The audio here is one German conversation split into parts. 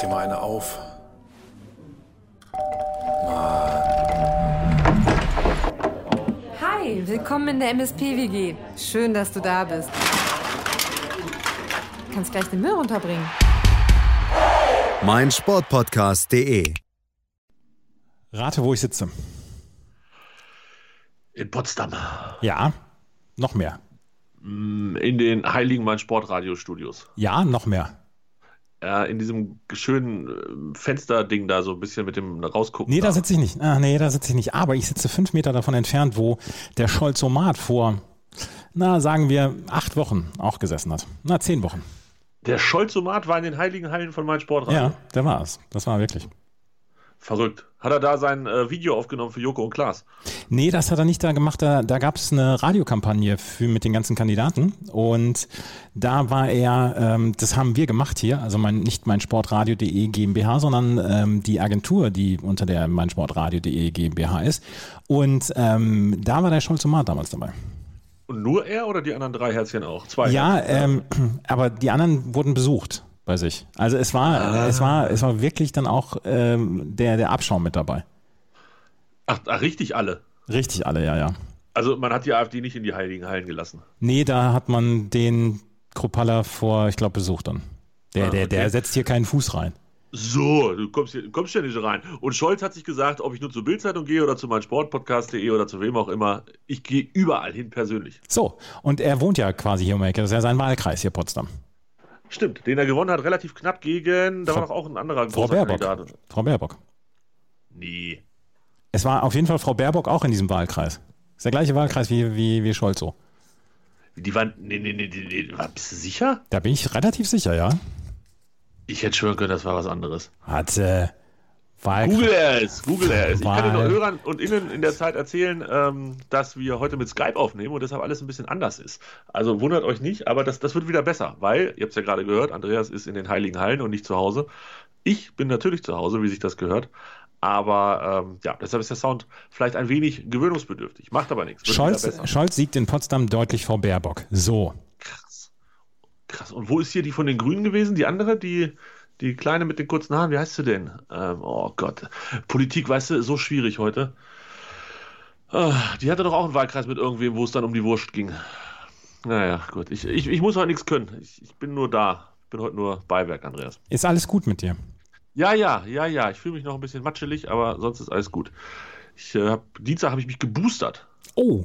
dir mal eine auf. Hi, willkommen in der MSP-WG. Schön, dass du da bist. Du kannst gleich den Müll runterbringen. mein Sportpodcast.de. Rate, wo ich sitze. In Potsdam. Ja, noch mehr. In den Heiligen Mein Sportradio-Studios. Ja, noch mehr. In diesem schönen äh, Fensterding da so ein bisschen mit dem Rausgucken. Nee, da sitze ich nicht. Ah, nee, da sitze ich nicht. Aber ich sitze fünf Meter davon entfernt, wo der Scholzomat vor, na, sagen wir, acht Wochen auch gesessen hat. Na, zehn Wochen. Der Scholzomat war in den Heiligen Hallen von Mein Sportradio. Ja, der war es. Das war wirklich. Verrückt. Hat er da sein äh, Video aufgenommen für Joko und Klaas? Nee, das hat er nicht da gemacht. Da, da gab es eine Radiokampagne für, mit den ganzen Kandidaten. Und da war er, ähm, das haben wir gemacht hier, also mein, nicht mein Sportradio.de GmbH, sondern ähm, die Agentur, die unter der mein Sportradio.de GmbH ist. Und ähm, da war der Scholzomat damals dabei. Und nur er oder die anderen drei Herzchen auch? Zwei. Ja, Herzchen. ähm, aber die anderen wurden besucht bei sich. Also es war, es war, es war wirklich dann auch ähm, der, der Abschaum mit dabei. Ach, ach, richtig alle. Richtig alle, ja, ja. Also man hat die AfD nicht in die Heiligen Hallen gelassen. Nee, da hat man den Kropalla vor, ich glaube, besucht dann. Der, Ah, der, der okay. setzt hier keinen Fuß rein. So, du kommst, hier, kommst ja nicht rein. Und Scholz hat sich gesagt, ob ich nur zur Bildzeitung gehe oder zu meinem Sportpodcast.de oder zu wem auch immer, ich gehe überall hin persönlich. So, und er wohnt ja quasi hier um die Ecke. Das ist ja sein Wahlkreis hier, Potsdam. Stimmt, den er gewonnen hat, relativ knapp gegen, da Frau- war doch auch ein anderer Frau großer Baerbock. Kandidat. Frau Baerbock. Nee. Es war auf jeden Fall Frau Baerbock auch in diesem Wahlkreis. Ist der gleiche Wahlkreis wie, wie, wie Scholz so. Die waren, nee, nee, nee, nee, nee, bist du sicher? Da bin ich relativ sicher, ja. Ich hätte schwören können, das war was anderes. Hat äh. Google er es, Google er es. Ich kann den Hörern und Innen in der Zeit erzählen, ähm, dass wir heute mit Skype aufnehmen und deshalb alles ein bisschen anders ist. Also wundert euch nicht, aber das, das wird wieder besser, weil, ihr habt es ja gerade gehört, Andreas ist in den Heiligen Hallen und nicht zu Hause. Ich bin natürlich zu Hause, wie sich das gehört. Aber ähm, ja, deshalb ist der Sound vielleicht ein wenig gewöhnungsbedürftig. Macht aber nichts. Scholz. Scholz siegt in Potsdam deutlich vor Baerbock. So. Krass. Krass. Und wo ist hier die von den Grünen gewesen? Die andere, die, die kleine mit den kurzen Haaren, wie heißt sie denn? Ähm, oh Gott. Politik, weißt du, so schwierig heute. Ah, die hatte doch auch einen Wahlkreis mit irgendwem, wo es dann um die Wurst ging. Naja, gut. Ich, ich, ich muss heute nichts können. Ich, ich bin nur da. Ich bin heute nur Beiwerk, Andreas. Ist alles gut mit dir? Ja, ja, ja, ja. Ich fühle mich noch ein bisschen matschelig, aber sonst ist alles gut. Ich, äh, hab, Dienstag habe ich mich geboostert. Oh.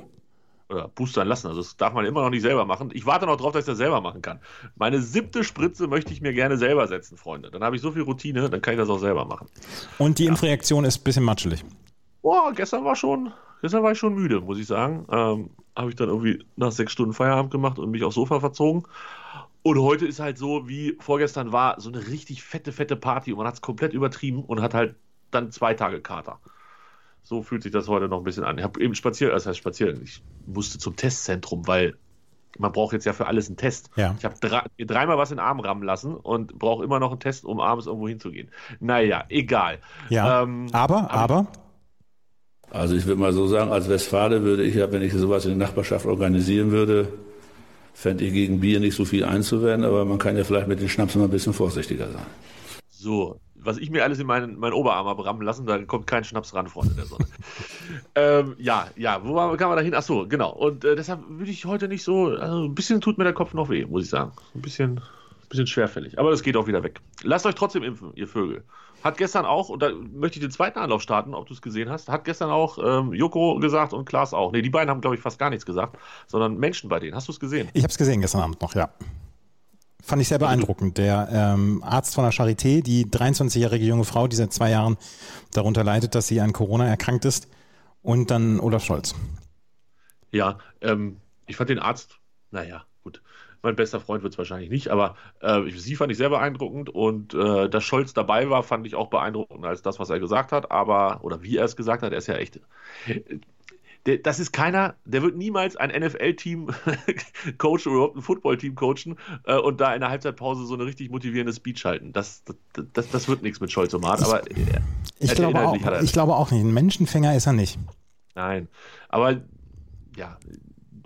Oder boostern lassen. Also das darf man immer noch nicht selber machen. Ich warte noch drauf, dass ich das selber machen kann. Meine siebte Spritze möchte ich mir gerne selber setzen, Freunde. Dann habe ich so viel Routine, dann kann ich das auch selber machen. Und die Impfreaktion ist ein bisschen matschelig. Boah, gestern war schon, gestern war ich schon müde, muss ich sagen. Ähm, habe ich dann irgendwie nach sechs Stunden Feierabend gemacht und mich aufs Sofa verzogen. Und heute ist halt so, wie vorgestern war, so eine richtig fette, fette Party und man hat es komplett übertrieben und hat halt dann zwei Tage Kater. So fühlt sich das heute noch ein bisschen an. Ich habe eben spaziert, das heißt spazieren, ich musste zum Testzentrum, weil man braucht jetzt ja für alles einen Test. Ja. Ich habe drei, dreimal was in den Arm rammen lassen und brauche immer noch einen Test, um abends irgendwo hinzugehen. Naja, egal. Ja. Ähm, aber, aber, Also ich würde mal so sagen, als Westfale würde ich ja, wenn ich sowas in der Nachbarschaft organisieren würde, fände ich gegen Bier nicht so viel einzuwenden, aber man kann ja vielleicht mit den Schnaps mal ein bisschen vorsichtiger sein. So, was ich mir alles in meinen, meinen Oberarm habe rammen lassen, da kommt kein Schnaps ran, Freunde der Sonne. ähm, ja, ja, wo war, kam man da hin? Ach so, genau. Und äh, deshalb würde ich heute nicht so, also ein bisschen tut mir der Kopf noch weh, muss ich sagen. Ein bisschen, bisschen schwerfällig. Aber das geht auch wieder weg. Lasst euch trotzdem impfen, ihr Vögel. Hat gestern auch, und da möchte ich den zweiten Anlauf starten, ob du es gesehen hast, hat gestern auch ähm, Joko gesagt und Klaas auch. Nee, die beiden haben, glaube ich, fast gar nichts gesagt, sondern Menschen bei denen. Hast du es gesehen? ich habe es gesehen gestern Abend noch, ja. Fand ich sehr beeindruckend. Der ähm, Arzt von der Charité, die 23-jährige junge Frau, die seit zwei Jahren darunter leidet, dass sie an Corona erkrankt ist, und dann Olaf Scholz. Ja, ähm, ich fand den Arzt, naja, gut. Mein bester Freund wird es wahrscheinlich nicht, aber äh, sie fand ich sehr beeindruckend und äh, dass Scholz dabei war, fand ich auch beeindruckender als das, was er gesagt hat, aber, oder wie er es gesagt hat, er ist ja echt. Der, das ist keiner, der wird niemals ein NFL-Team coachen oder überhaupt ein Football-Team coachen äh, und da in der Halbzeitpause so eine richtig motivierende Speech halten. Das, das, das, das wird nichts mit Scholz und Hart, aber äh, Ich glaube, auch, ich glaube auch nicht. Ein Menschenfänger ist er nicht. Nein, aber ja,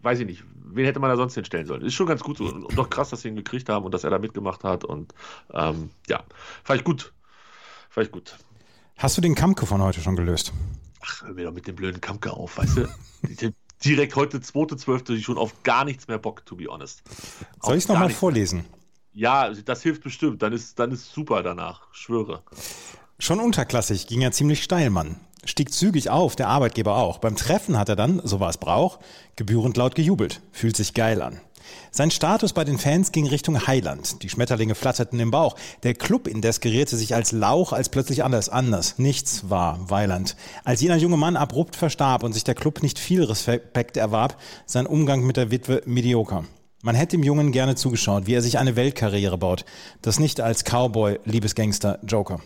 weiß ich nicht. Wen hätte man da sonst hinstellen sollen? Ist schon ganz gut so. Und doch krass, dass sie ihn gekriegt haben und dass er da mitgemacht hat. Und ähm, ja, ich gut. Vielleicht gut. Hast du den Kampke von heute schon gelöst? Ach, hör mir doch mit dem blöden Kampke auf, weißt du? Direkt heute, 2.12., ich schon auf gar nichts mehr Bock, to be honest. Soll ich es nochmal vorlesen? Ja, das hilft bestimmt. Dann ist, dann ist super danach, schwöre. Schon unterklassig, ging er ziemlich steil, Mann. Stieg zügig auf, der Arbeitgeber auch. Beim Treffen hat er dann, so war es Brauch, gebührend laut gejubelt. Fühlt sich geil an. Sein Status bei den Fans ging Richtung Heiland. Die Schmetterlinge flatterten im Bauch. Der Club indes gerierte sich als Lauch, als plötzlich alles anders. Nichts war Weiland. Als jener junge Mann abrupt verstarb und sich der Club nicht viel Respekt erwarb, sein Umgang mit der Witwe medioker. Man hätte dem Jungen gerne zugeschaut, wie er sich eine Weltkarriere baut. Das nicht als Cowboy, Liebesgangster, Joker.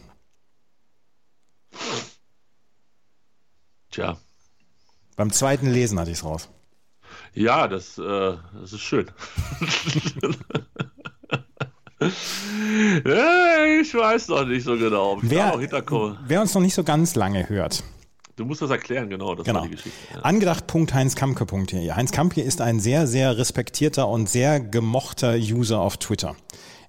Tja. Beim zweiten Lesen hatte ich es raus. Ja, das, äh, das ist schön. ich weiß noch nicht so genau. Wer, wer, uns noch nicht so ganz lange hört. Du musst das erklären, genau. Das genau. war die Geschichte. Ja. Angedacht.heinzkampke.de. Heinz Kampke ist ein sehr, sehr respektierter und sehr gemochter User auf Twitter.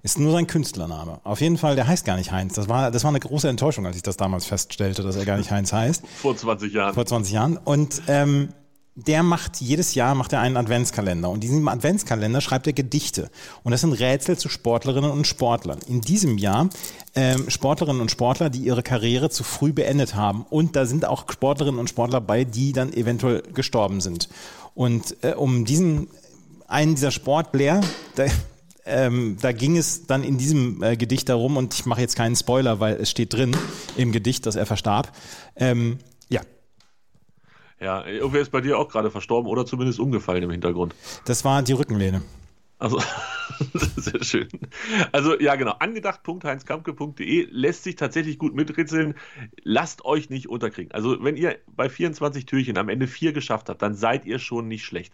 Ist nur sein Künstlername. Auf jeden Fall, der heißt gar nicht Heinz. Das war, das war eine große Enttäuschung, als ich das damals feststellte, dass er gar nicht Heinz heißt. Vor 20 Jahren. Vor 20 Jahren. Und ähm, der macht jedes Jahr macht er einen Adventskalender und in diesem Adventskalender schreibt er Gedichte und das sind Rätsel zu Sportlerinnen und Sportlern. In diesem Jahr ähm, Sportlerinnen und Sportler, die ihre Karriere zu früh beendet haben und da sind auch Sportlerinnen und Sportler bei, die dann eventuell gestorben sind. Und äh, um diesen einen dieser Sportler, der, ähm, da ging es dann in diesem äh, Gedicht darum, und ich mache jetzt keinen Spoiler, weil es steht drin im Gedicht, dass er verstarb. Ähm, ja, irgendwer ist bei dir auch gerade verstorben oder zumindest umgefallen im Hintergrund. Das war die Rückenlehne. Also, sehr schön. Also, ja, genau. Angedacht.heinzkampke.de lässt sich tatsächlich gut mitritzeln. Lasst euch nicht unterkriegen. Also, wenn ihr bei 24 Türchen am Ende vier geschafft habt, dann seid ihr schon nicht schlecht.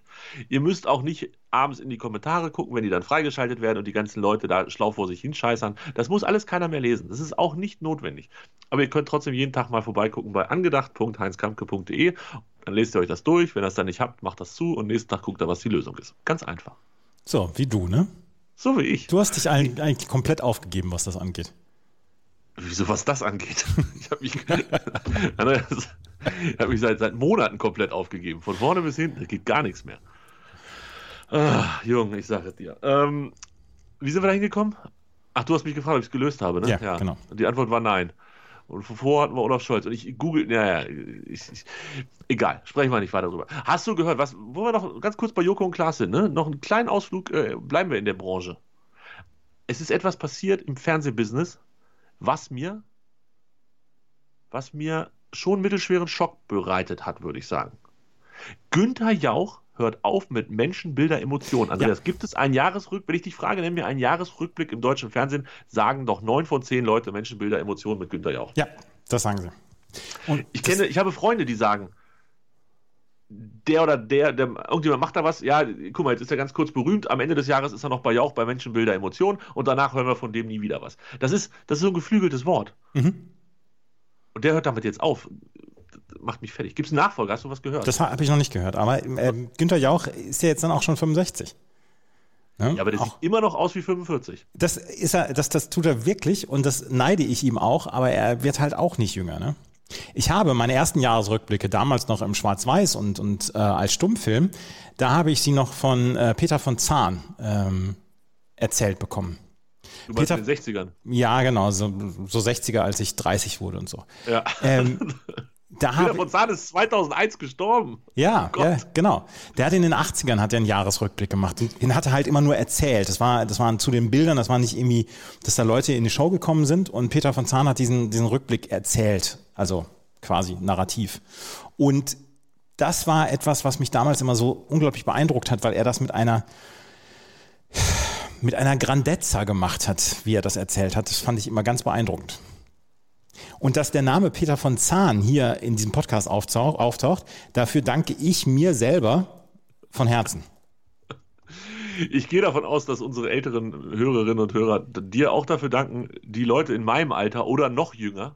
Ihr müsst auch nicht abends in die Kommentare gucken, wenn die dann freigeschaltet werden und die ganzen Leute da schlau vor sich hinscheißern. Das muss alles keiner mehr lesen. Das ist auch nicht notwendig. Aber ihr könnt trotzdem jeden Tag mal vorbeigucken bei angedacht.heinzkampke.de. Dann lest ihr euch das durch. Wenn ihr das dann nicht habt, macht das zu und nächsten Tag guckt ihr, was die Lösung ist. Ganz einfach. So, wie du, ne? So wie ich. Du hast dich eigentlich komplett aufgegeben, was das angeht. Wieso, was das angeht? Ich habe mich, hab mich seit, seit Monaten komplett aufgegeben. Von vorne bis hinten geht gar nichts mehr. Ah, Junge, ich sage es dir. Ähm, wie sind wir da hingekommen? Ach, du hast mich gefragt, ob ich es gelöst habe, ne? Ja, ja, genau. Die Antwort war nein. Und vorher hatten wir Olaf Scholz. Und ich google, naja, ich, ich, egal, sprechen wir nicht weiter drüber. Hast du gehört, was, wo wir noch ganz kurz bei Joko und Klaas sind, ne? Noch einen kleinen Ausflug, äh, bleiben wir in der Branche. Es ist etwas passiert im Fernsehbusiness, was mir, was mir schon mittelschweren Schock bereitet hat, würde ich sagen. Günther Jauch hört auf mit Menschen, Bilder, Emotionen. Andreas, ja. gibt es einen Jahresrückblick? Wenn ich dich frage, nenn mir einen Jahresrückblick im deutschen Fernsehen, sagen doch neun von zehn Leute Menschen, Bilder, Emotionen mit Günther Jauch. Ja, das sagen sie. Und ich kenne, ich habe Freunde, die sagen, der oder der, der, irgendjemand macht da was, ja, guck mal, jetzt ist er ganz kurz berühmt, am Ende des Jahres ist er noch bei Jauch, bei Menschen, Bilder, Emotionen und danach hören wir von dem nie wieder was. Das ist, das ist so ein geflügeltes Wort. Mhm. Und der hört damit jetzt auf macht mich fertig. Gibt es einen Nachfolger? Hast du was gehört? Das habe ich noch nicht gehört. Aber äh, Günther Jauch ist ja jetzt dann auch schon 65. Ne? Ja, aber der auch. sieht immer noch aus wie 45. Das ist er, das, das tut er wirklich und das neide ich ihm auch, aber er wird halt auch nicht jünger, ne? Ich habe meine ersten Jahresrückblicke damals noch im Schwarz-Weiß und, und äh, als Stummfilm, da habe ich sie noch von äh, Peter von Zahn ähm, erzählt bekommen. Du Peter, in den 60ern? Ja, genau, so, so 60er, als ich 30 wurde und so. Ja. Ähm, Da Peter von Zahn ist 2001 gestorben. Ja, oh ja, genau. Der hat in den 80ern hat er einen Jahresrückblick gemacht. Den hat er halt immer nur erzählt. Das war, das waren zu den Bildern, das war nicht irgendwie, dass da Leute in die Show gekommen sind und Peter von Zahn hat diesen, diesen Rückblick erzählt. Also quasi narrativ. Und das war etwas, was mich damals immer so unglaublich beeindruckt hat, weil er das mit einer, mit einer Grandezza gemacht hat, wie er das erzählt hat. Das fand ich immer ganz beeindruckend. Und dass der Name Peter von Zahn hier in diesem Podcast auftaucht, dafür danke ich mir selber von Herzen. Ich gehe davon aus, dass unsere älteren Hörerinnen und Hörer dir auch dafür danken. Die Leute in meinem Alter oder noch jünger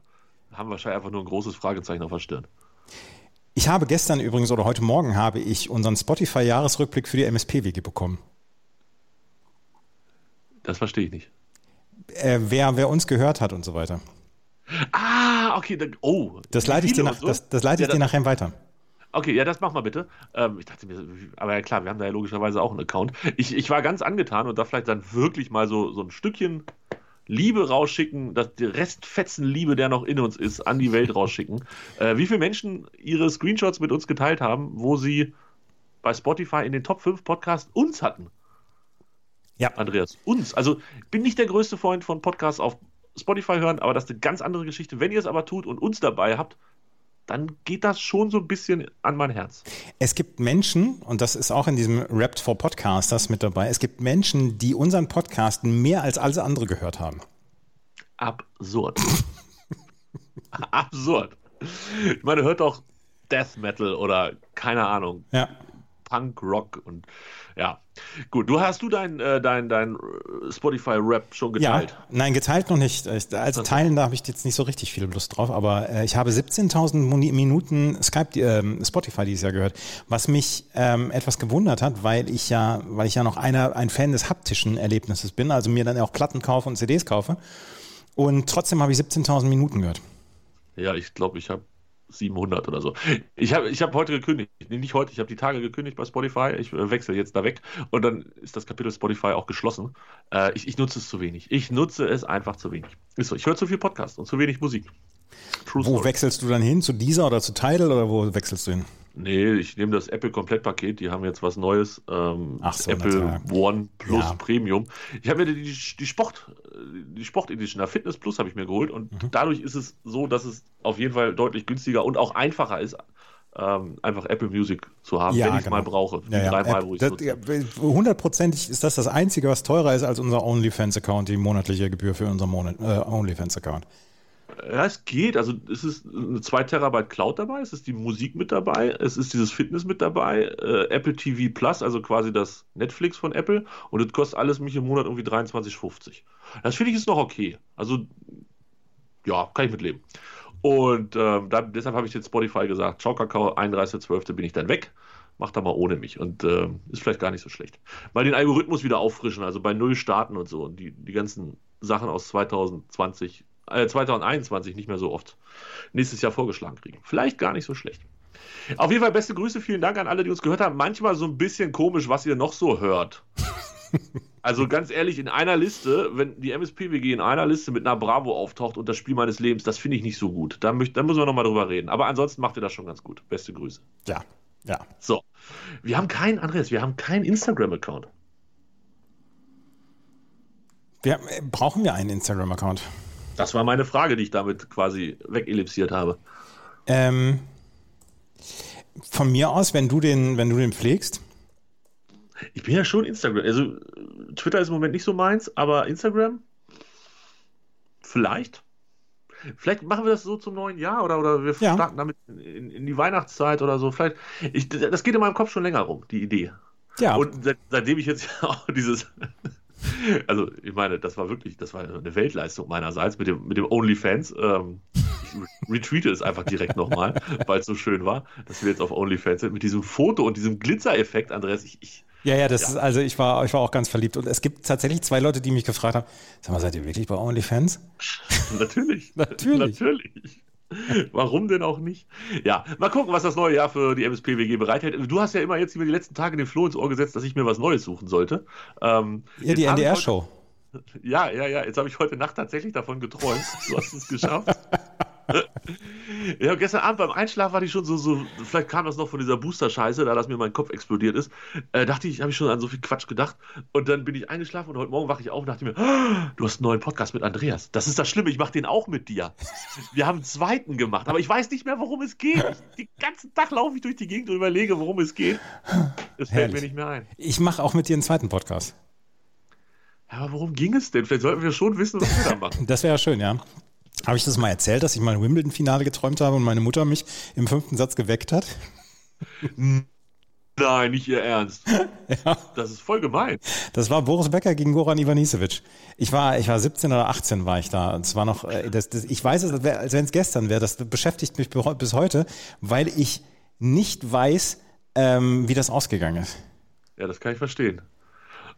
haben wahrscheinlich einfach nur ein großes Fragezeichen auf der Stirn. Ich habe gestern übrigens oder heute Morgen habe ich unseren Spotify-Jahresrückblick für die MSP-Wege bekommen. Das verstehe ich nicht. Äh, wer, wer uns gehört hat und so weiter. Ah, okay. Dann, oh. Das leite ich dir, nach, so? das, das leite ich Ja, dir nachher weiter. Okay, ja, das mach mal bitte. Ähm, ich dachte mir, aber ja klar, wir haben da ja logischerweise auch einen Account. Ich, ich war ganz angetan und da vielleicht dann wirklich mal so, so ein Stückchen Liebe rausschicken, das die Restfetzen Liebe, der noch in uns ist, an die Welt rausschicken. Äh, wie viele Menschen ihre Screenshots mit uns geteilt haben, wo sie bei Spotify in den Top 5 Podcasts uns hatten. Ja. Andreas, uns. Also bin nicht der größte Freund von Podcasts auf Spotify hören, aber das ist eine ganz andere Geschichte. Wenn ihr es aber tut und uns dabei habt, dann geht das schon so ein bisschen an mein Herz. Es gibt Menschen, und das ist auch in diesem Rapt for Podcasters mit dabei, es gibt Menschen, die unseren Podcast mehr als alles andere gehört haben. Absurd. Absurd. Ich meine, hört doch Death Metal oder keine Ahnung, Ja. Punk Rock und ja. Gut, du hast du dein, äh, dein, dein Spotify-Rap schon geteilt? Ja, nein, geteilt noch nicht. Ich- Also teilen, da habe ich jetzt nicht so richtig viel Lust drauf, aber äh, ich habe 17.000 Moni- Minuten Skype, ähm, Spotify dieses Jahr gehört, was mich ähm, etwas gewundert hat, weil ich ja, weil ich ja noch einer, ein Fan des haptischen Erlebnisses bin, also mir dann auch Platten kaufe und CDs kaufe. Und trotzdem habe ich 17.000 Minuten gehört. Ja, ich glaube, ich habe 700 oder so. Ich habe ich hab heute gekündigt. Nee, nicht heute, ich habe die Tage gekündigt bei Spotify. Ich äh, wechsle jetzt da weg und dann ist das Kapitel Spotify auch geschlossen. Äh, ich, ich nutze es zu wenig. Ich nutze es einfach zu wenig. Ist so, ich höre zu viel Podcast und zu wenig Musik. True Wo story. wechselst du dann hin? Zu dieser oder zu Tidal oder wo wechselst du hin? Nee, ich nehme das Apple Komplettpaket. Die haben jetzt was Neues. Ähm, Ach so, Apple na klar. One Plus Ja. Premium. Ich habe mir die, die Sport, die Sport Edition, der Fitness Plus habe ich mir geholt und Mhm. dadurch ist es so, dass es auf jeden Fall deutlich günstiger und auch einfacher ist, ähm, einfach Apple Music zu haben, wenn ich es mal brauche. Ja, ja. Dreimal, wo das- ja, Hundertprozentig ist das das Einzige, was teurer ist als unser OnlyFans-Account, die monatliche Gebühr für unser Monat, äh, OnlyFans-Account. Ja, es geht. Also es ist eine 2 Terabyte Cloud dabei, es ist die Musik mit dabei, es ist dieses Fitness mit dabei, äh, Apple TV Plus, also quasi das Netflix von Apple und das kostet alles mich im Monat irgendwie 23,50. Das finde ich ist noch okay. Also ja, kann ich mitleben. Und ähm, da, deshalb habe ich jetzt Spotify gesagt, ciao Kakao, 31.12. bin ich dann weg. Mach da mal ohne mich. Und ähm, ist vielleicht gar nicht so schlecht. Mal den Algorithmus wieder auffrischen, also bei Null starten und so. Und die, die ganzen Sachen aus 2020, äh, 2021 nicht mehr so oft nächstes Jahr vorgeschlagen kriegen. Vielleicht gar nicht so schlecht. Auf jeden Fall beste Grüße, vielen Dank an alle, die uns gehört haben. Manchmal so ein bisschen komisch, was ihr noch so hört. Also ganz ehrlich, in einer Liste, wenn die MSP-WG in einer Liste mit einer Bravo auftaucht und das Spiel meines Lebens, das finde ich nicht so gut. Da, müssen wir nochmal drüber reden. Aber ansonsten macht ihr das schon ganz gut. Beste Grüße. Ja, ja. So. Wir haben keinen, Andreas, wir haben keinen Instagram-Account. Äh, brauchen wir einen Instagram-Account? Das war meine Frage, die ich damit quasi wegellipsiert habe. Ähm, von mir aus, wenn du den, wenn du den pflegst, Ich bin ja schon Instagram. Also Twitter ist im Moment nicht so meins, aber Instagram? Vielleicht. Vielleicht machen wir das so zum neuen Jahr oder, oder wir Ja. starten damit in, in die Weihnachtszeit oder so. Vielleicht. Ich, das geht in meinem Kopf schon länger rum, die Idee. ja, Und seit, seitdem ich jetzt ja auch dieses. Also, ich meine, das war wirklich, das war eine Weltleistung meinerseits mit dem, mit dem OnlyFans. Ähm, ich retweete es einfach direkt nochmal, weil es so schön war, dass wir jetzt auf OnlyFans sind. Mit diesem Foto und diesem Glitzereffekt, Andreas, ich, ich, ja, ja, das ist, also ich war, ich war auch ganz verliebt. Und es gibt tatsächlich zwei Leute, die mich gefragt haben, sag mal, seid ihr wirklich bei OnlyFans? Natürlich. Natürlich. Natürlich. Warum denn auch nicht? Ja, mal gucken, was das neue Jahr für die MSPWG bereithält. Du hast ja immer jetzt über die letzten Tage den Floh ins Ohr gesetzt, dass ich mir was Neues suchen sollte. Ähm, Ja, die NDR-Show. Ja, ja, ja. Jetzt habe ich heute Nacht tatsächlich davon geträumt. Du hast es geschafft. Ja, gestern Abend beim Einschlafen war ich schon so, so, vielleicht kam das noch von dieser Booster-Scheiße, da dass mir mein Kopf explodiert ist. Äh, dachte ich, habe ich schon an so viel Quatsch gedacht. Und dann bin ich eingeschlafen und heute Morgen wache ich auf und dachte mir, "Ah, du hast einen neuen Podcast mit Andreas. Das ist das Schlimme, ich mache den auch mit dir. Wir haben einen zweiten gemacht, aber ich weiß nicht mehr, worum es geht. Ich, den ganzen Tag laufe ich durch die Gegend und überlege, worum es geht. Es fällt mir nicht mehr ein. Ich mache auch mit dir einen zweiten Podcast. Ja, aber worum ging es denn? Vielleicht sollten wir schon wissen, was wir da machen. Das wäre ja schön, ja. Habe ich das mal erzählt, dass ich mal ein Wimbledon-Finale geträumt habe und meine Mutter mich im fünften Satz geweckt hat? Nein, nicht ihr Ernst. Das ist voll gemein. Das war Boris Becker gegen Goran Ivanisevic. Ich war, ich war 17 oder 18 war ich da. Und es war noch, äh, das, das, ich weiß es, als wenn es gestern wäre. Das beschäftigt mich bis heute, weil ich nicht weiß, ähm, wie das ausgegangen ist. Ja, das kann ich verstehen.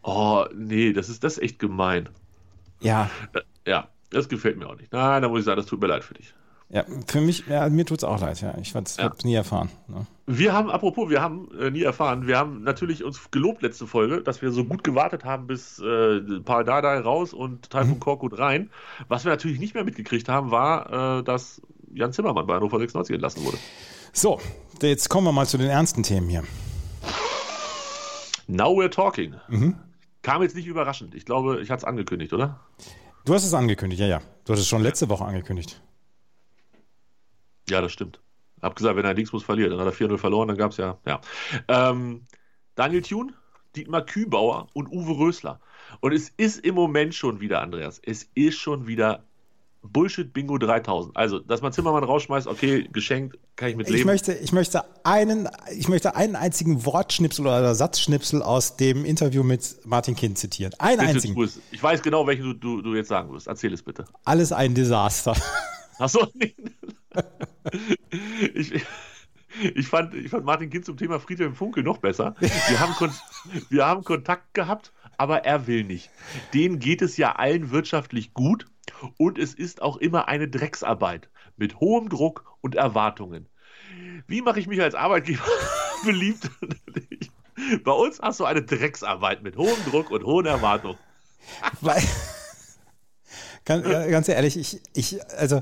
Oh, nee, das ist das ist echt gemein. Ja, Äh, Ja. Das gefällt mir auch nicht. Nein, da muss ich sagen, das tut mir leid für dich. Ja, für mich, ja, mir tut es auch leid, ja. Ich habe es Ja. nie erfahren. Ne? Wir haben, apropos, wir haben äh, nie erfahren, wir haben natürlich uns gelobt letzte Folge, dass wir so gut gewartet haben, bis äh, Paul Dardai raus und Taifun Mhm. Korkut rein. Was wir natürlich nicht mehr mitgekriegt haben, war, äh, dass Jan Zimmermann bei Hannover 96 entlassen wurde. So, jetzt kommen wir mal zu den ernsten Themen hier. Now we're talking. Mhm. Kam jetzt nicht überraschend. Ich glaube, ich hatte es angekündigt, oder? Du hast es angekündigt, ja, ja. Du hast es schon letzte Woche angekündigt. Ja, das stimmt. Hab gesagt, wenn er Dingsbus verliert, dann hat er 4-0 verloren, dann gab es ja, ja. Ähm, Daniel Thun, Dietmar Kübauer und Uwe Rösler. Und es ist im Moment schon wieder, Andreas, es ist schon wieder Bullshit Bingo 3000. Also, dass man Zimmermann rausschmeißt, okay, geschenkt, kann ich mit Ich leben. möchte, ich, möchte einen, ich möchte einen einzigen Wortschnipsel oder Satzschnipsel aus dem Interview mit Martin Kind zitieren. Einen Bitte einzigen. es. Ich weiß genau, welchen du, du, du jetzt sagen wirst. Erzähl es bitte. Alles ein Desaster. Achso, nee. ich, ich, fand, ich fand Martin Kind zum Thema Friedhelm Funkel noch besser. Wir haben, Kon wir haben Kontakt gehabt, aber er will nicht. Denen geht es ja allen wirtschaftlich gut und es ist auch immer eine Drecksarbeit mit hohem Druck und Erwartungen. Wie mache ich mich als Arbeitgeber beliebt? Bei uns hast du eine Drecksarbeit mit hohem Druck und hohen Erwartungen. Weil, ganz, ganz ehrlich, ich, ich, also,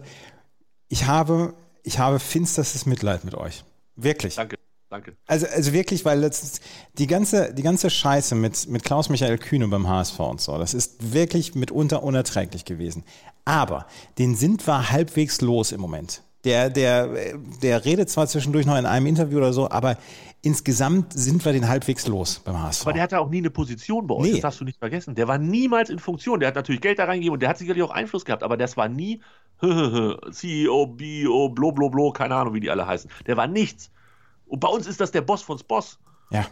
ich habe, ich habe finsterstes Mitleid mit euch. Wirklich. Danke, danke. Also, also wirklich, weil das, die ganze, die ganze Scheiße mit, mit Klaus-Michael Kühne beim HSV und so, das ist wirklich mitunter unerträglich gewesen. Aber den sind wir halbwegs los im Moment. Der, der, der redet zwar zwischendurch noch in einem Interview oder so, aber insgesamt sind wir den halbwegs los beim HSV. Aber der hatte auch nie eine Position bei euch, Nee. das darfst du nicht vergessen. Der war niemals in Funktion. Der hat natürlich Geld da reingegeben und der hat sicherlich auch Einfluss gehabt, aber das war nie CEO, BO, blo, blo, blo, keine Ahnung, wie die alle heißen. Der war nichts. Und bei uns ist das der Boss von Boss. ja.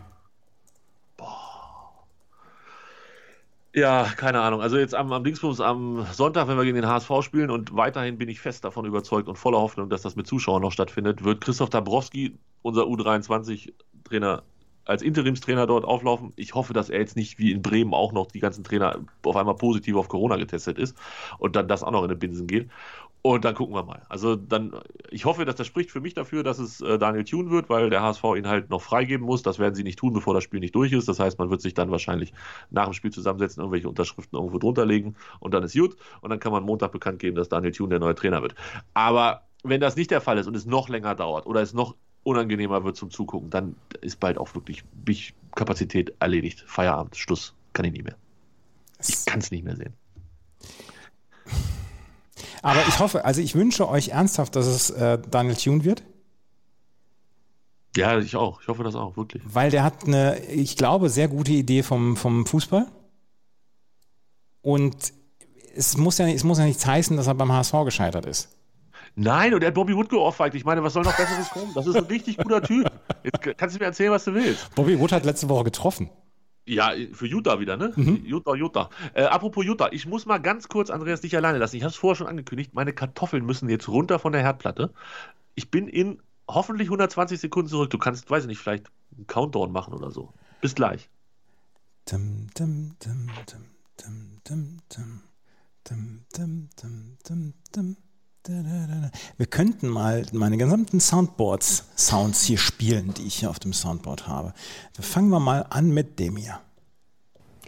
Ja, keine Ahnung. Also jetzt am, am Dingsbums am Sonntag, wenn wir gegen den HSV spielen und weiterhin bin ich fest davon überzeugt und voller Hoffnung, dass das mit Zuschauern noch stattfindet, wird Christoph Dabrowski, unser U23-Trainer, als Interimstrainer dort auflaufen. Ich hoffe, dass er jetzt nicht wie in Bremen auch noch die ganzen Trainer auf einmal positiv auf Corona getestet ist und dann das auch noch in den Binsen geht. Und dann gucken wir mal. Also dann, ich hoffe, dass das spricht für mich dafür, dass es äh, Daniel Thune wird, weil der HSV ihn halt noch freigeben muss. Das werden sie nicht tun, bevor das Spiel nicht durch ist. Das heißt, man wird sich dann wahrscheinlich nach dem Spiel zusammensetzen, irgendwelche Unterschriften irgendwo drunter legen und dann ist gut. Und dann kann man Montag bekannt geben, dass Daniel Thune der neue Trainer wird. Aber wenn das nicht der Fall ist und es noch länger dauert oder es noch unangenehmer wird zum Zugucken, dann ist bald auch wirklich Kapazität erledigt. Feierabend, Schluss. Kann ich nicht mehr. Ich kann es nicht mehr sehen. Aber ich hoffe, also ich wünsche euch ernsthaft, dass es äh, Daniel Thune wird, Ja, ich auch. Ich hoffe das auch, wirklich. weil der hat eine, ich glaube, sehr gute Idee vom, vom Fußball. Und es muss, ja, es muss ja nichts heißen, dass er beim HSV gescheitert ist. Nein, und er hat Bobby Wood geohrfeigt. Ich meine, was soll noch Besseres kommen? Das ist ein richtig guter Typ. Jetzt kannst du mir erzählen, was du willst. Bobby Wood hat letzte Woche getroffen. Ja, für Utah wieder, ne? Utah, Utah. Äh, apropos Utah, ich muss mal ganz kurz, Andreas, dich alleine lassen. Ich habe es vorher schon angekündigt. Meine Kartoffeln müssen jetzt runter von der Herdplatte. Ich bin in hoffentlich 120 Sekunden zurück. Du kannst, weiß ich nicht, vielleicht einen Countdown machen oder so. Bis gleich. Dum, dum, dum, dum, dum, dum, dum, dum, dum, dum, dum, Wir könnten mal meine gesamten Soundboards, Sounds hier spielen, die ich hier auf dem Soundboard habe. Fangen wir mal an mit dem hier.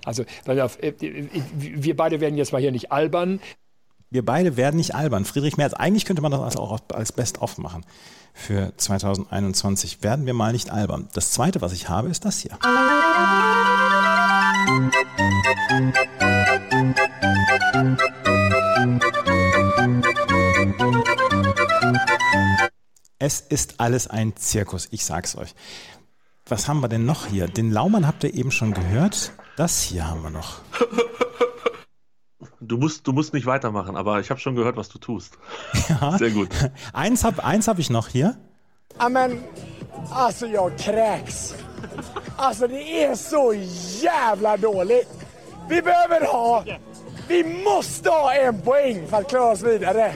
Also, auf, äh, wir beide werden jetzt mal hier nicht albern. Wir beide werden nicht albern. Friedrich Merz, eigentlich könnte man das also auch als Best-of machen. Für 2021 werden wir mal nicht albern. Das zweite, was ich habe, ist das hier. Es ist alles ein Zirkus, ich sag's euch. Was haben wir denn noch hier? Den Laumann habt ihr eben schon gehört. Das hier haben wir noch. Du musst, du musst nicht weitermachen, aber ich habe schon gehört, was du tust. Ja. Sehr gut. Eins habe eins hab ich noch hier. Ja men, alltså jag kräks. Alltså det är så jävla dåligt. Vi behöver ha, vi måste ha en poäng för att klara oss vidare.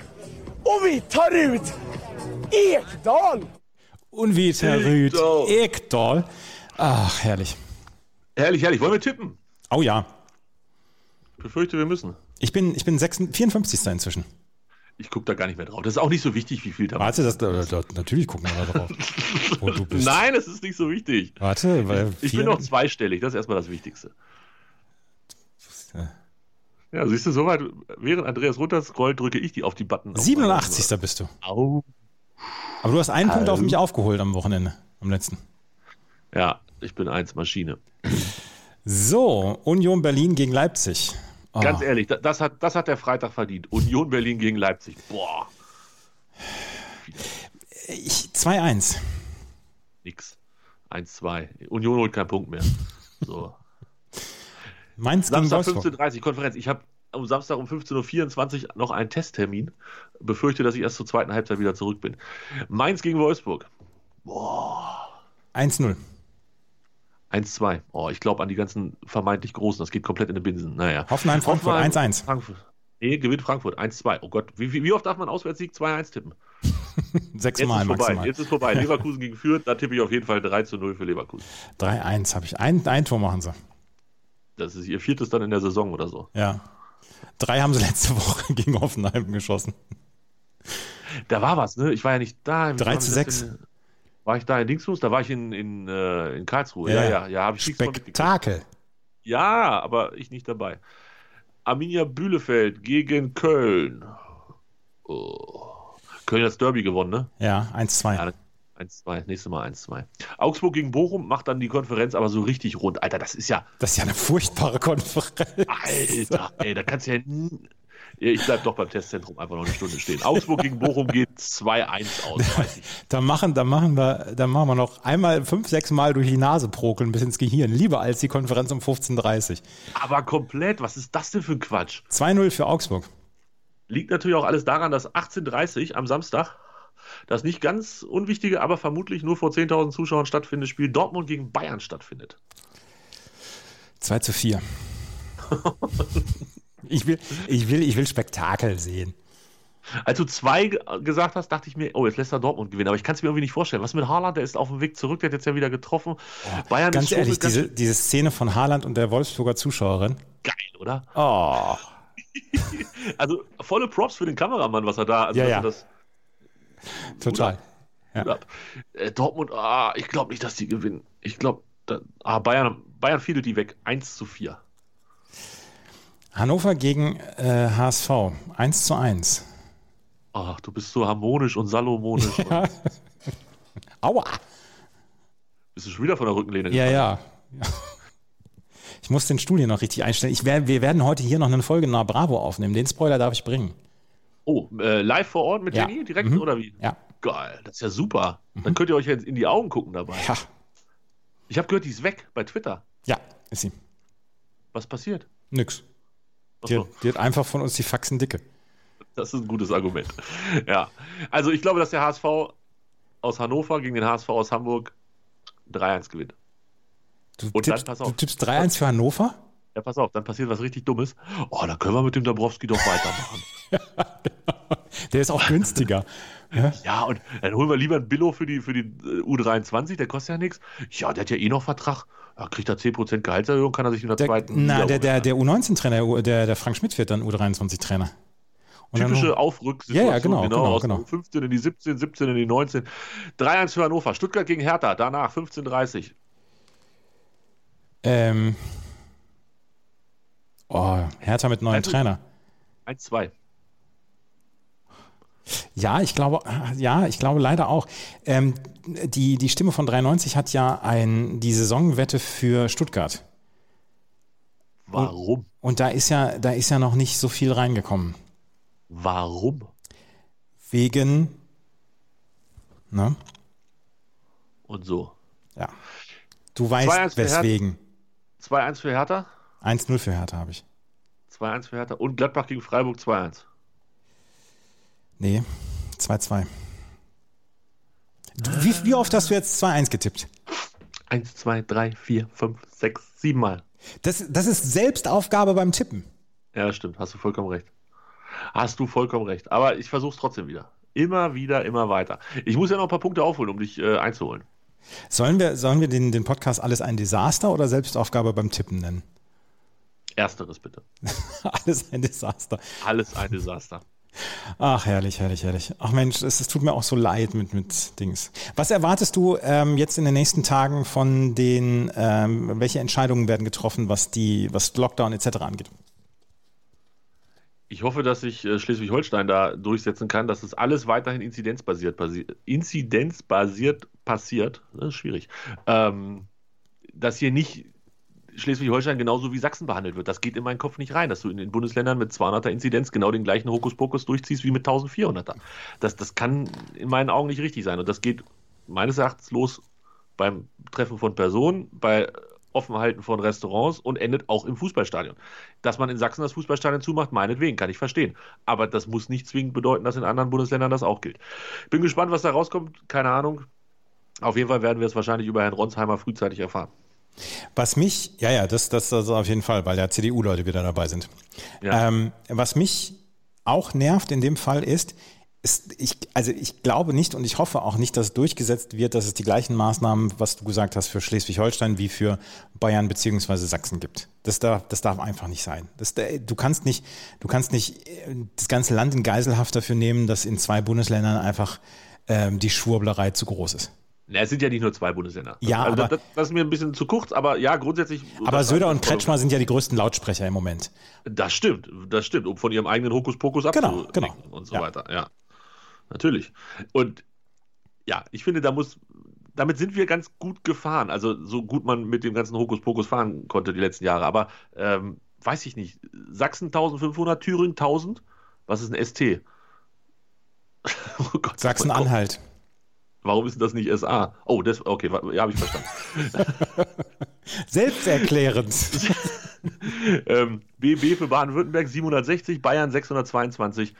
Och vi tar ut Ekdal! Unvita Rüd, Ekdal. Ekdal. Ach, herrlich. Herrlich, herrlich. Wollen wir tippen? Oh ja. Befürchte, wir müssen. Ich bin, ich bin 56, 54. inzwischen. Ich gucke da gar nicht mehr drauf. Das ist auch nicht so wichtig, wie viel da Warte, das, da, da, natürlich gucken wir da drauf. Wo du bist. Nein, es ist nicht so wichtig. Warte, weil Ich bin noch zweistellig, das ist erstmal das Wichtigste. Ja. Siehst du, soweit, während Andreas runterscrollt, drücke ich die auf die Button. auf 87. bist du. Au. Aber du hast einen Punkt auf Ähm. mich aufgeholt am Wochenende, am letzten. Ja, ich bin eins Maschine. So, Union Berlin gegen Leipzig. Oh, Ganz ehrlich, da- das hat, das hat der Freitag verdient. Union Berlin gegen Leipzig. Boah, ich- 2-1. nix. 1-2. Union holt keinen Punkt mehr. So. Mainz Samstag Wolfsburg. 15.30 Uhr Konferenz. Ich habe am Samstag um 15.24 Uhr noch einen Testtermin. Befürchte, dass ich erst zur zweiten Halbzeit wieder zurück bin. Mainz gegen Wolfsburg. 1-0. 1-2. Oh, ich glaube an die ganzen vermeintlich Großen. Das geht komplett in den Binsen. Naja. Hoffenheim, Frankfurt, 1-1. Frankfurt. Nee, gewinnt Frankfurt. 1-2. Oh Gott, wie, wie, wie oft darf man Auswärtssieg 2-1 tippen? Jetzt Sechsmal ist vorbei. maximal. Jetzt ist vorbei. Leverkusen gegen Fürth, da tippe ich auf jeden Fall 3 zu 0 für Leverkusen. 3-1 habe ich. Ein, ein Tor machen sie. Das ist ihr viertes dann in der Saison oder so. Ja. Drei haben sie letzte Woche gegen Hoffenheim geschossen. Da war was, ne? Ich war ja nicht da. Wie 3 war zu das 6. denn? War ich da in Dingsbus? Da war ich in, in, äh, in Karlsruhe. Ja, Ja. ja, ja, habe ich. Spektakel. Ja, aber ich nicht dabei. Arminia Bühlefeld gegen Köln. Oh. Köln hat das Derby gewonnen, ne? Ja, 1-2. Ja, 1-2, nächstes Mal 1-2. Augsburg gegen Bochum macht dann die Konferenz aber so richtig rund. Alter, das ist ja, Das ist ja eine furchtbare Konferenz. Alter, ey, da kannst du ja. Ich bleib doch beim Testzentrum einfach noch eine Stunde stehen. Augsburg gegen Bochum geht 2-1 aus, weiß ich. Da machen, da machen wir, da machen wir noch einmal fünf, sechs Mal durch die Nase prokeln bis ins Gehirn. Lieber als die Konferenz um 15.30 Uhr. Aber komplett, was ist das denn für ein Quatsch? 2-0 für Augsburg. Liegt natürlich auch alles daran, dass 18.30 am Samstag das nicht ganz unwichtige, aber vermutlich nur vor 10.000 Zuschauern stattfindende Spiel Dortmund gegen Bayern stattfindet. 2 zu 4. ich, will, ich, will, ich will Spektakel sehen. Als du zwei ge- gesagt hast, dachte ich mir, oh, jetzt lässt er Dortmund gewinnen. Aber ich kann es mir irgendwie nicht vorstellen. Was mit Haaland? Der ist auf dem Weg zurück, der hat jetzt ja wieder getroffen. Bayern Ganz ist ehrlich, ganz diese, diese Szene von Haaland und der Wolfsburger Zuschauerin. geil, oder? Oh, Also volle Props für den Kameramann, was er da. Also, Ja, ja. das total. Hut ab. Äh, Dortmund, ah, ich glaube nicht, dass die gewinnen. Ich glaube, ah, Bayern, Bayern fiedelt die weg. 1 zu 4. Hannover gegen äh, HSV. 1 zu 1. Ach, du bist so harmonisch und salomonisch. Ja. Aua. Bist du schon wieder von der Rückenlehne Ja, ja. ja. Ich muss den Stuhl hier noch richtig einstellen. Ich wir werden heute hier noch eine Folge nach Bravo aufnehmen. Den Spoiler darf ich bringen. Oh, äh, live vor Ort mit Ja. Jenny direkt Mhm. oder wie? Ja. Geil, das ist ja super. Dann könnt ihr euch jetzt in die Augen gucken dabei. Ja, Ich habe gehört, die ist weg bei Twitter. ja ist sie. Was passiert? Nix. Die, die hat einfach von uns die Faxen dicke. das ist ein gutes Argument. ja. Also ich glaube, dass der HSV aus Hannover gegen den HSV aus Hamburg 3-1 gewinnt. Du, Und dann tippst, pass auf. du tippst 3-1 für Hannover? Ja, pass auf, dann passiert was richtig Dummes. Oh, dann können wir mit dem Dabrowski doch weitermachen. Der ist auch günstiger. Ja, und dann holen wir lieber ein Billo für die, für die äh, U23, der kostet ja nichts. Ja, der hat ja eh noch Vertrag. Ja, kriegt er 10% Gehaltserhöhung, kann er sich in der Der, zweiten. na, der, der, der U19-Trainer, der, der Frank Schmidt wird dann U23-Trainer. Und dann Typische Aufrücksituation, Ja, ja, genau, genau, aus genau. 15 in die 17, 17 in die 19. 3-1 für Hannover. Stuttgart gegen Hertha, danach 15:30. Ähm, oh, Hertha mit Also- Trainer. 1-2. Ja, ich glaube, ja, ich glaube leider auch. Ähm, die, die Stimme von 93 hat ja ein, die Saisonwette für Stuttgart. Warum? Und da ist ja, da ist ja noch nicht so viel reingekommen. Warum? Wegen, ne? Und so. Ja. Du 2-1 weißt weswegen. 2-1 für Hertha, 1-0 für Hertha habe ich. 2-1 für Hertha und Gladbach gegen Freiburg 2-1. Nee, 2-2. Du, Wie, wie oft hast du jetzt 2-1 getippt? 1, 2, 3, 4, 5, 6, 7 Mal. Das, das ist Selbstaufgabe beim Tippen. Ja, stimmt. Hast du vollkommen recht. Hast du vollkommen recht. Aber ich versuche es trotzdem wieder. Immer wieder, immer weiter. Ich muss ja noch ein paar Punkte aufholen, um dich äh, einzuholen. Sollen wir, sollen wir den, den Podcast alles ein Desaster oder Selbstaufgabe beim Tippen nennen? Ersteres bitte. Alles ein Desaster. Alles ein Desaster. Ach, herrlich, herrlich, herrlich. Ach Mensch, es, es tut mir auch so leid mit, mit Dings. Was erwartest du ähm, jetzt in den nächsten Tagen von den, ähm, welche Entscheidungen werden getroffen, was die, was Lockdown etc. angeht? Ich hoffe, dass sich äh, Schleswig-Holstein da durchsetzen kann, dass es alles weiterhin inzidenzbasiert, basi inzidenzbasiert passiert. Das ist schwierig. Ähm, dass hier nicht Schleswig-Holstein genauso wie Sachsen behandelt wird. Das geht in meinen Kopf nicht rein, dass du in den Bundesländern mit 200er Inzidenz genau den gleichen Hokuspokus durchziehst wie mit 1400er. Das, das kann in meinen Augen nicht richtig sein. Und das geht meines Erachtens los beim Treffen von Personen, bei Offenhalten von Restaurants und endet auch im Fußballstadion. Dass man in Sachsen das Fußballstadion zumacht, meinetwegen, kann ich verstehen. Aber das muss nicht zwingend bedeuten, dass in anderen Bundesländern das auch gilt. Bin gespannt, was da rauskommt. Keine Ahnung. Auf jeden Fall werden wir es wahrscheinlich über Herrn Ronsheimer frühzeitig erfahren. Was mich, ja, ja, das, das, das auf jeden Fall, weil ja CDU-Leute wieder dabei sind. Ja. Ähm, was mich auch nervt in dem Fall ist, ist, ich, also ich glaube nicht und ich hoffe auch nicht, dass es durchgesetzt wird, dass es die gleichen Maßnahmen, was du gesagt hast, für Schleswig-Holstein wie für Bayern beziehungsweise Sachsen gibt. Das darf, das darf einfach nicht sein. Das, du kannst nicht, du kannst nicht äh, das ganze Land in Geiselhaft dafür nehmen, dass in zwei Bundesländern einfach ähm, die Schwurblerei zu groß ist. Na, es sind ja nicht nur zwei Bundesländer. Ja, also aber, das, das, ist mir ein bisschen zu kurz, aber ja, grundsätzlich. Aber Söder und Kretschmer sind ja die größten Lautsprecher im Moment. Das stimmt, das stimmt, um von ihrem eigenen Hokuspokus genau, genau. und so ja. weiter. Ja, natürlich. Und ja, ich finde, da muss, damit sind wir ganz gut gefahren. Also so gut man mit dem ganzen Hokuspokus fahren konnte die letzten Jahre. Aber ähm, weiß ich nicht. Sachsen 1500, Thüringen 1000. Was ist ein ST? oh Sachsen-Anhalt. Warum ist das nicht SA? Oh, das, okay, ja, habe ich verstanden. Selbsterklärend. ähm, BB für Baden-Württemberg 760, Bayern 622.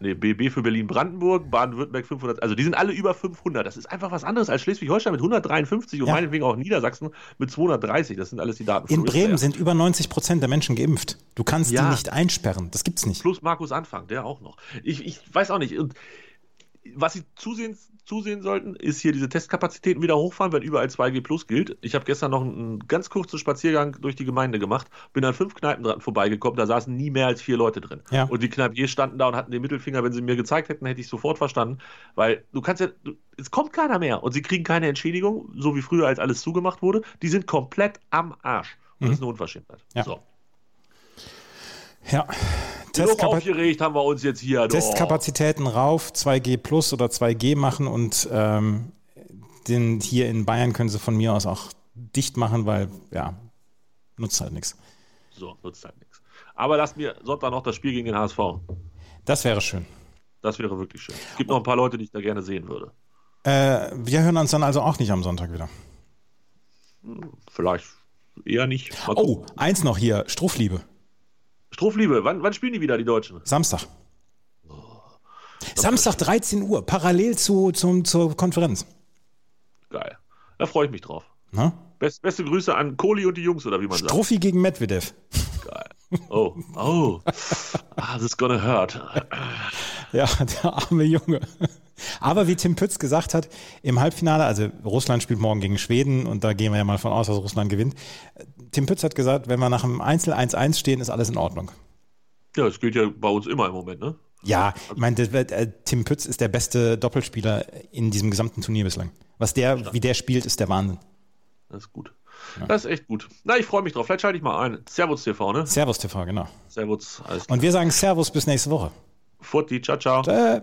Nee, BB für Berlin-Brandenburg, Baden-Württemberg 500. Also die sind alle über 500. Das ist einfach was anderes als Schleswig-Holstein mit 153 und ja. meinetwegen auch Niedersachsen mit 230. Das sind alles die Daten. In Bremen sind über 90 Prozent der Menschen geimpft. Du kannst ja. die nicht einsperren. Das gibt's nicht. Plus Markus Anfang, der auch noch. Ich, ich weiß auch nicht. Und was sie zusehends zusehen sollten, ist hier diese Testkapazitäten wieder hochfahren, wenn überall 2G Plus gilt. Ich habe gestern noch einen ganz kurzen Spaziergang durch die Gemeinde gemacht, bin an fünf Kneipen dran vorbeigekommen, da saßen nie mehr als vier Leute drin. Ja. Und die Kneipiers standen da und hatten den Mittelfinger, wenn sie mir gezeigt hätten, hätte ich sofort verstanden, weil du kannst ja, du, es kommt keiner mehr und sie kriegen keine Entschädigung, so wie früher, als alles zugemacht wurde. Die sind komplett am Arsch. Und mhm. das ist eine Unverschämtheit. Ja. So. Ja. Testkapa aufgeregt haben wir uns jetzt hier. Testkapazitäten rauf, 2G plus oder 2G machen und ähm, den hier in Bayern können sie von mir aus auch dicht machen, weil ja, nutzt halt nichts. So, nutzt halt nichts. Aber lasst mir Sonntag noch das Spiel gegen den HSV. Das wäre schön. Das wäre wirklich schön. Es gibt noch ein paar Leute, die ich da gerne sehen würde. Äh, wir hören uns dann also auch nicht am Sonntag wieder. Hm, vielleicht eher nicht. Oh, eins noch hier, Struffliebe. Struffliebe, wann, wann spielen die wieder, die Deutschen? Samstag. Oh, Samstag 13 Uhr, parallel zu, zum, zur Konferenz. Geil. Da freue ich mich drauf. Best, beste Grüße an Kohli und die Jungs, oder wie man sagt. Struffi gegen Medvedev. Geil. Oh, oh. ah, this is gonna hurt. ja, der arme Junge. Aber wie Tim Pütz gesagt hat, im Halbfinale, also Russland spielt morgen gegen Schweden und da gehen wir ja mal von aus, dass Russland gewinnt. Tim Pütz hat gesagt, wenn wir nach einem Einzel 1-1 stehen, ist alles in Ordnung. Ja, das gilt ja bei uns immer im Moment, ne? Ja, ich meine, äh, Tim Pütz ist der beste Doppelspieler in diesem gesamten Turnier bislang. Was der, wie der spielt, ist der Wahnsinn. Das ist gut. Ja. Das ist echt gut. Na, ich freue mich drauf. Vielleicht schalte ich mal ein. Servus TV, ne? Servus TV, genau. Servus. Und wir sagen Servus bis nächste Woche. Futti, ciao, ciao. Äh.